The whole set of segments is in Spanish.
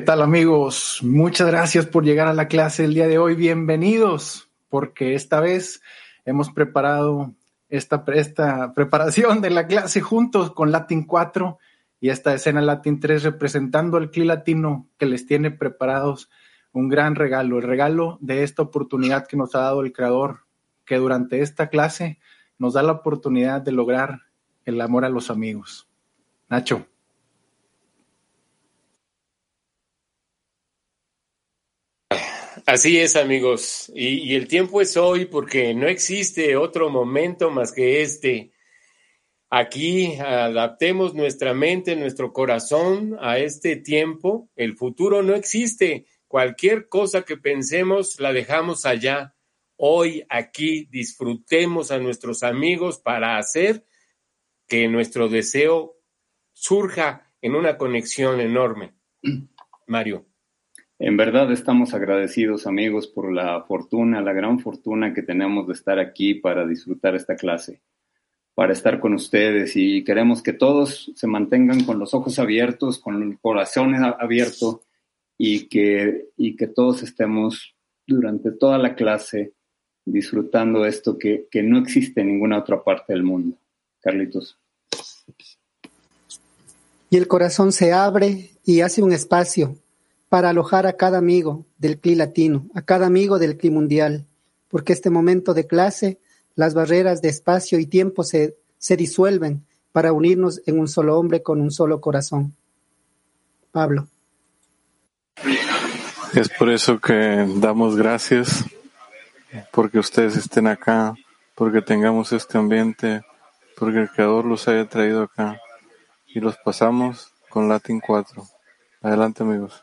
¿qué tal amigos? Muchas gracias por llegar a la clase el día de hoy. Bienvenidos, porque esta vez hemos preparado esta, esta preparación de la clase juntos con Latin 4 y esta escena Latin 3 representando al CLI latino que les tiene preparados un gran regalo, el regalo de esta oportunidad que nos ha dado el Creador, que durante esta clase nos da la oportunidad de lograr el amor a los amigos. Nacho. Así es, amigos. Y, el tiempo es hoy porque no existe otro momento más que este. Aquí adaptemos nuestra mente, nuestro corazón a este tiempo. El futuro no existe. Cualquier cosa que pensemos la dejamos allá. Hoy, aquí, disfrutemos a nuestros amigos para hacer que nuestro deseo surja en una conexión enorme. Mario. En verdad estamos agradecidos amigos por la fortuna, la gran fortuna que tenemos de estar aquí para disfrutar esta clase, para estar con ustedes y queremos que todos se mantengan con los ojos abiertos, con el corazón abierto y que, y que todos estemos durante toda la clase disfrutando esto que, que no existe en ninguna otra parte del mundo. Carlitos. Y el corazón se abre y hace un espacio para alojar a cada amigo del CLI latino, a cada amigo del CLI mundial, porque este momento de clase, las barreras de espacio y tiempo se, se disuelven para unirnos en un solo hombre con un solo corazón. Pablo. Es por eso que damos gracias, porque ustedes estén acá, porque tengamos este ambiente, porque el Creador los haya traído acá. Y los pasamos con Latin 4. Adelante amigos.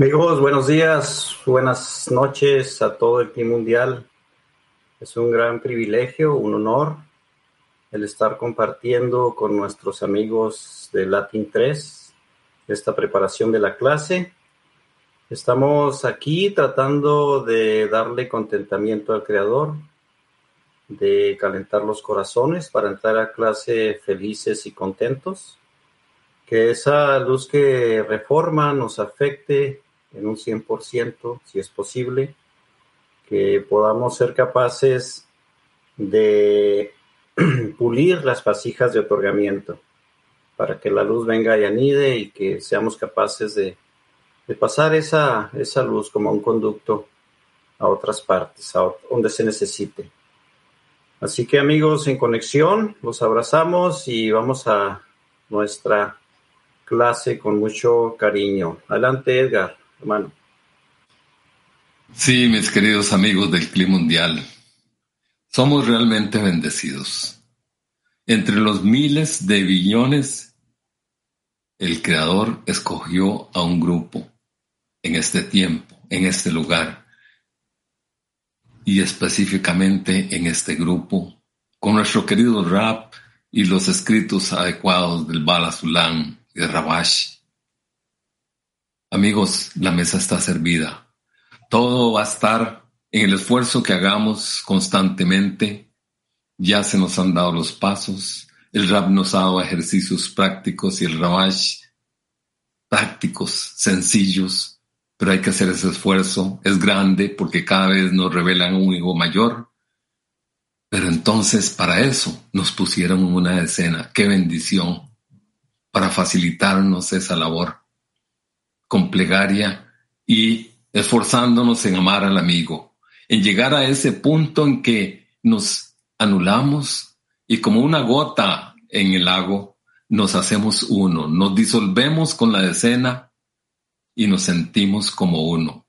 Amigos, buenos días, buenas noches a todo el Team Mundial. Es un gran privilegio, un honor el estar compartiendo con nuestros amigos de Latin 3 esta preparación de la clase. Estamos aquí tratando de darle contentamiento al Creador, de calentar los corazones para entrar a clase felices y contentos. Que esa luz que reforma nos afecte en un 100%, si es posible, que podamos ser capaces de pulir las vasijas de otorgamiento para que la luz venga y anide y que seamos capaces de, pasar esa, esa luz como un conducto a otras partes, a donde se necesite. Así que amigos en conexión, los abrazamos y vamos a nuestra clase con mucho cariño. Adelante Edgar hermano. Sí, mis queridos amigos del Clima Mundial, somos realmente bendecidos. Entre los miles de billones, el Creador escogió a un grupo en este tiempo, en este lugar, y específicamente en este grupo, con nuestro querido rap y los escritos adecuados del Bala y de Rabash Amigos, la mesa está servida. Todo va a estar en el esfuerzo que hagamos constantemente. Ya se nos han dado los pasos. El rap nos ha dado ejercicios prácticos y el rabash prácticos, sencillos, pero hay que hacer ese esfuerzo. Es grande porque cada vez nos revelan un hijo mayor. Pero entonces para eso nos pusieron una escena. Qué bendición para facilitarnos esa labor con plegaria y esforzándonos en amar al amigo, en llegar a ese punto en que nos anulamos y como una gota en el lago nos hacemos uno, nos disolvemos con la escena y nos sentimos como uno.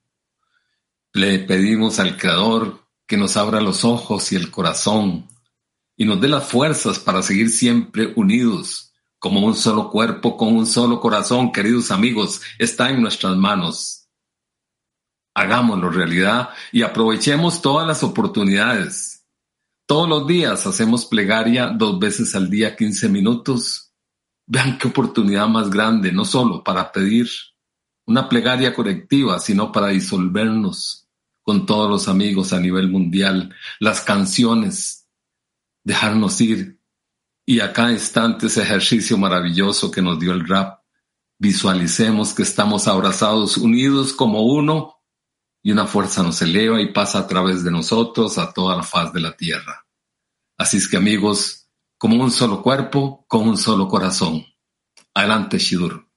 Le pedimos al Creador que nos abra los ojos y el corazón y nos dé las fuerzas para seguir siempre unidos como un solo cuerpo, con un solo corazón, queridos amigos, está en nuestras manos. Hagámoslo realidad y aprovechemos todas las oportunidades. Todos los días hacemos plegaria dos veces al día, 15 minutos. Vean qué oportunidad más grande, no solo para pedir una plegaria colectiva, sino para disolvernos con todos los amigos a nivel mundial, las canciones, dejarnos ir Y a cada instante ese ejercicio maravilloso que nos dio el rap, visualicemos que estamos abrazados, unidos como uno, y una fuerza nos eleva y pasa a través de nosotros a toda la faz de la tierra. Así es que amigos, como un solo cuerpo, con un solo corazón. Adelante, Shidur.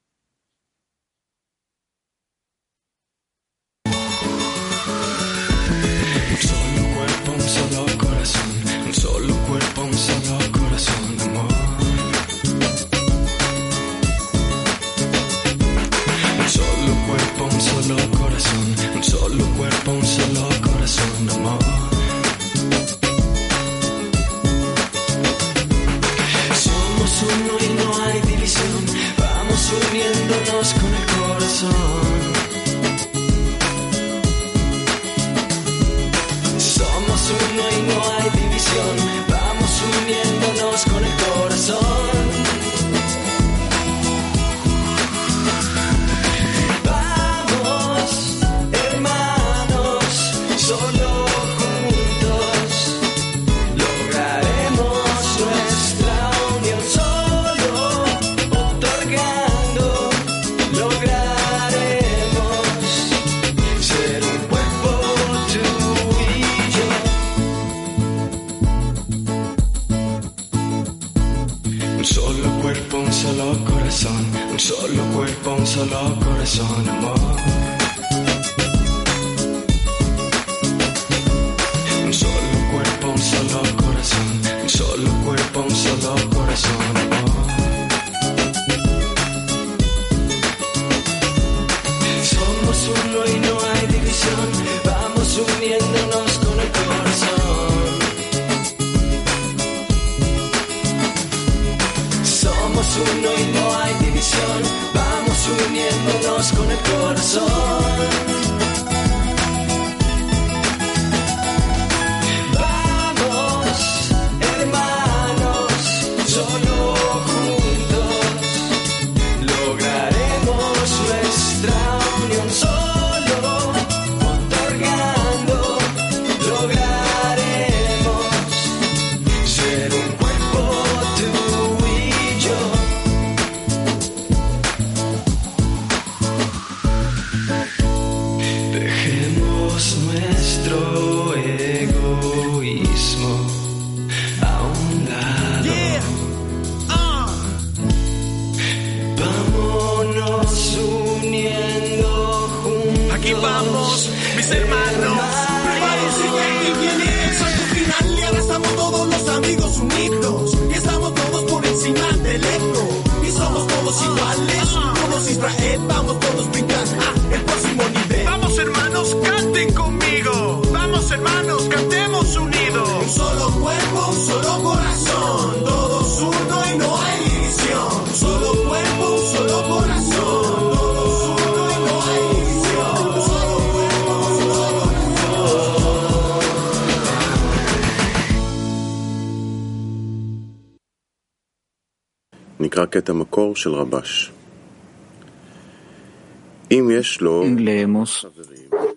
Leemos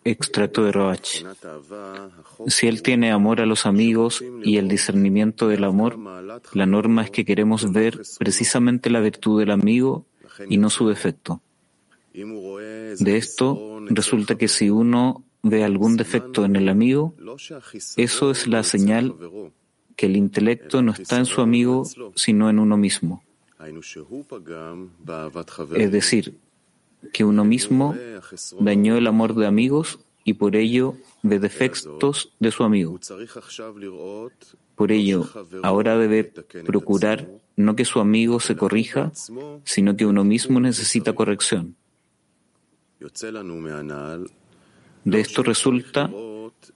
extracto de Roach. Si él tiene amor a los amigos y el discernimiento del amor, la norma es que queremos ver precisamente la virtud del amigo y no su defecto. De esto resulta que si uno ve algún defecto en el amigo, eso es la señal que el intelecto no está en su amigo, sino en uno mismo. Es decir, que uno mismo dañó el amor de amigos y por ello ve defectos de su amigo. Por ello, ahora debe procurar no que su amigo se corrija, sino que uno mismo necesita corrección. De esto resulta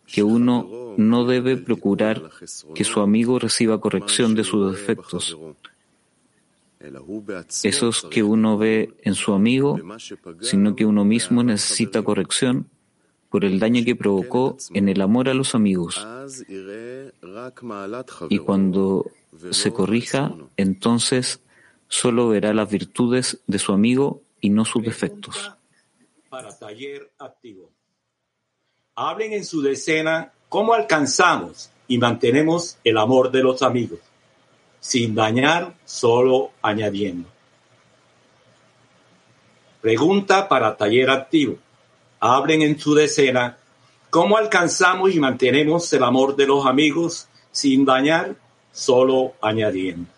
que uno no debe procurar que su amigo reciba corrección de sus defectos, esos que uno ve en su amigo, sino que uno mismo necesita corrección por el daño que provocó en el amor a los amigos. Y cuando se corrija, entonces solo verá las virtudes de su amigo y no sus defectos. Para taller activo. Hablen en su decena cómo alcanzamos y mantenemos el amor de los amigos. Sin dañar, solo añadiendo. Pregunta para taller activo. Hablen en su decena cómo alcanzamos y mantenemos el amor de los amigos sin dañar, solo añadiendo.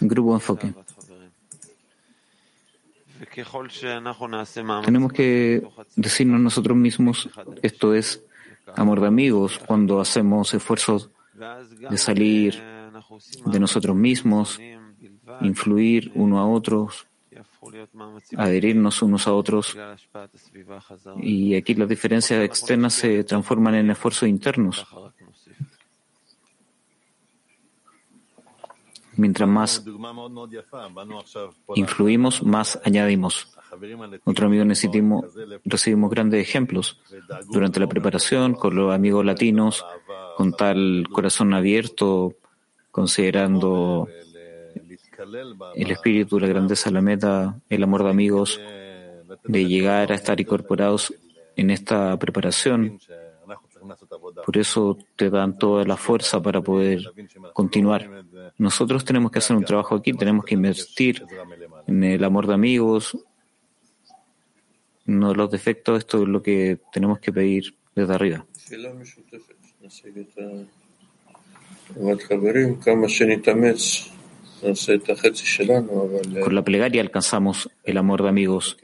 Grupo Enfoque. Tenemos que decirnos nosotros mismos, esto es amor de amigos, cuando hacemos esfuerzos de salir de nosotros mismos, influir uno a otros, adherirnos unos a otros. Y aquí las diferencias externas se transforman en esfuerzos internos. Mientras más influimos, más añadimos. Otro amigo necesitamos, recibimos grandes ejemplos durante la preparación con los amigos latinos, con tal corazón abierto, considerando el espíritu, la grandeza, la meta, el amor de amigos, de llegar a estar incorporados en esta preparación. Por eso te dan toda la fuerza para poder continuar. Nosotros tenemos que hacer un trabajo aquí, tenemos que invertir en el amor de amigos, no los defectos, esto es lo que tenemos que pedir desde arriba. Con la plegaria alcanzamos el amor de amigos.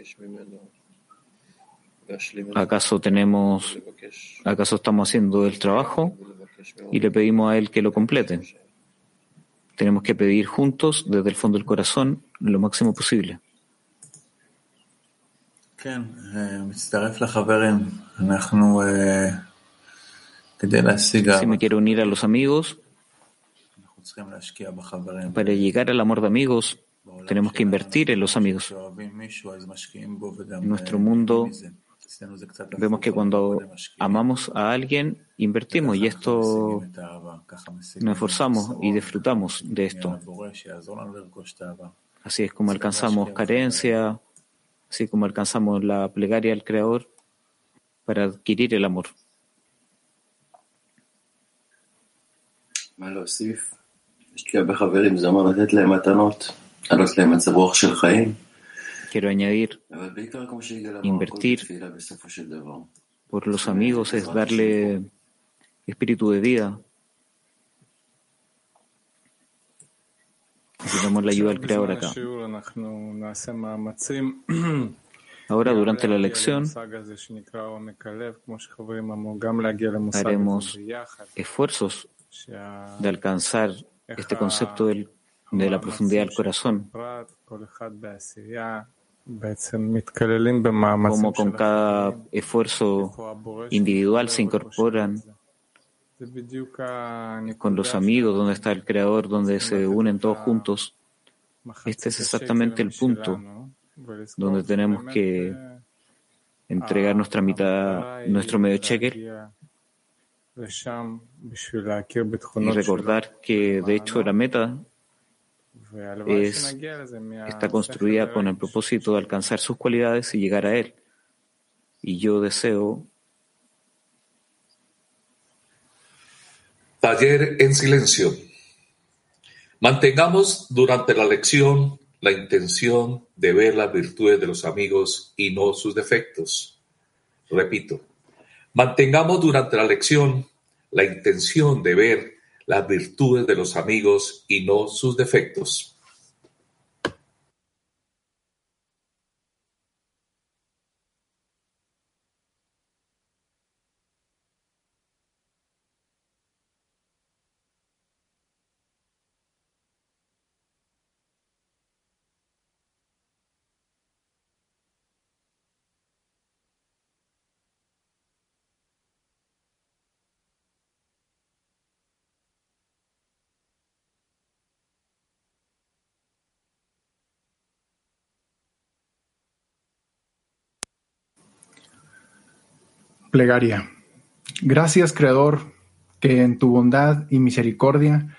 ¿Acaso tenemos, acaso estamos haciendo el trabajo y le pedimos a él que lo complete? Tenemos que pedir juntos, desde el fondo del corazón, lo máximo posible. Si me quiero unir a los amigos, para llegar al amor de amigos, tenemos que invertir en los amigos. En nuestro mundo vemos que cuando amamos a alguien, invertimos y esto nos esforzamos y disfrutamos de esto. Así es como alcanzamos carencia, así como alcanzamos la plegaria al Creador para adquirir el amor. Quiero añadir, invertir por los amigos es darle espíritu de vida. Necesitamos la ayuda del Creador acá. Ahora, durante la lección, haremos esfuerzos de alcanzar este concepto de la profundidad del corazón, como con cada esfuerzo individual se incorporan con los amigos, donde está el Creador, donde se unen todos juntos. Este es exactamente el punto donde tenemos que entregar nuestra mitad, nuestro medio cheque y recordar que de hecho la meta es, está construida con el propósito de alcanzar sus cualidades y llegar a Él. Y yo deseo Taller en silencio. Mantengamos durante la lección la intención de ver las virtudes de los amigos y no sus defectos. Repito, mantengamos durante la lección la intención de ver las virtudes de los amigos y no sus defectos. Plegaria. Gracias, Creador, que en tu bondad y misericordia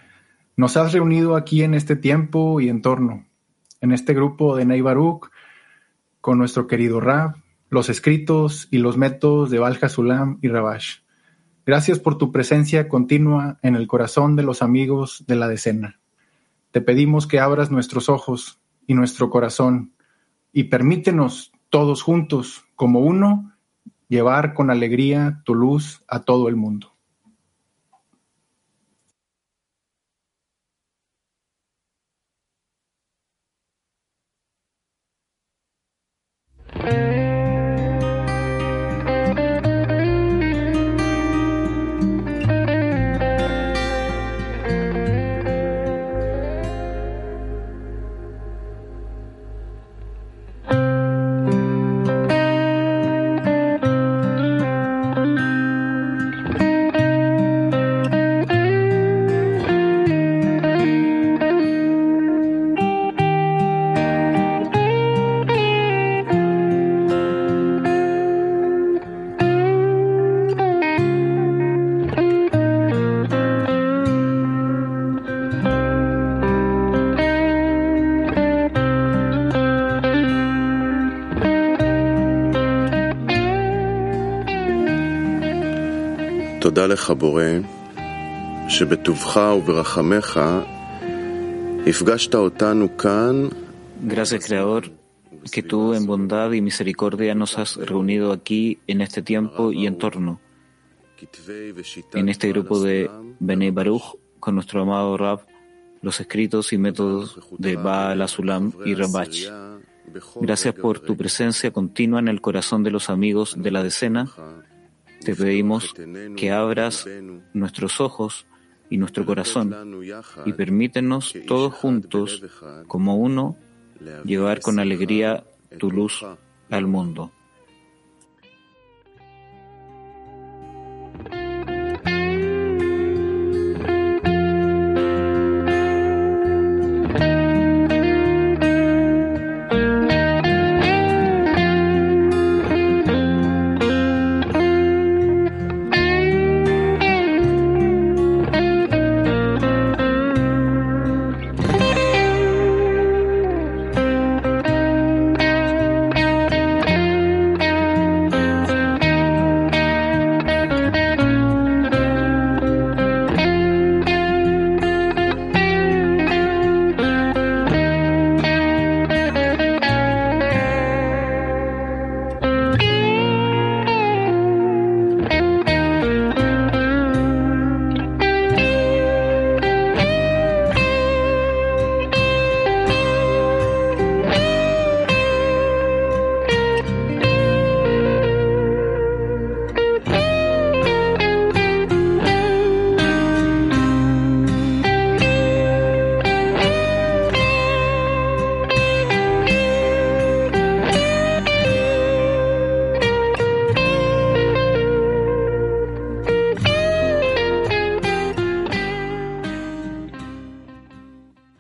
Nos has reunido aquí en este tiempo y entorno, en este grupo de Ney con nuestro querido Rab, los escritos y los métodos de Valja Sulam y Rabash. Gracias por tu presencia continua en el corazón de los amigos de la decena. Te pedimos que abras nuestros ojos y nuestro corazón y permítenos todos juntos, como uno, llevar con alegría tu luz a todo el mundo. לך, בורא, שבטובך וברחמך הפגשת אותנו כאן. Gracias, Creador, que tú en bondad y misericordia nos has reunido aquí en este tiempo y entorno, en este grupo de Bene Baruch, con nuestro amado Rab, los escritos y métodos de Baal Azulam y Rabach. Gracias por tu presencia continua en el corazón de los amigos de la decena te pedimos que abras nuestros ojos y nuestro corazón y permítenos todos juntos, como uno, llevar con alegría tu luz al mundo.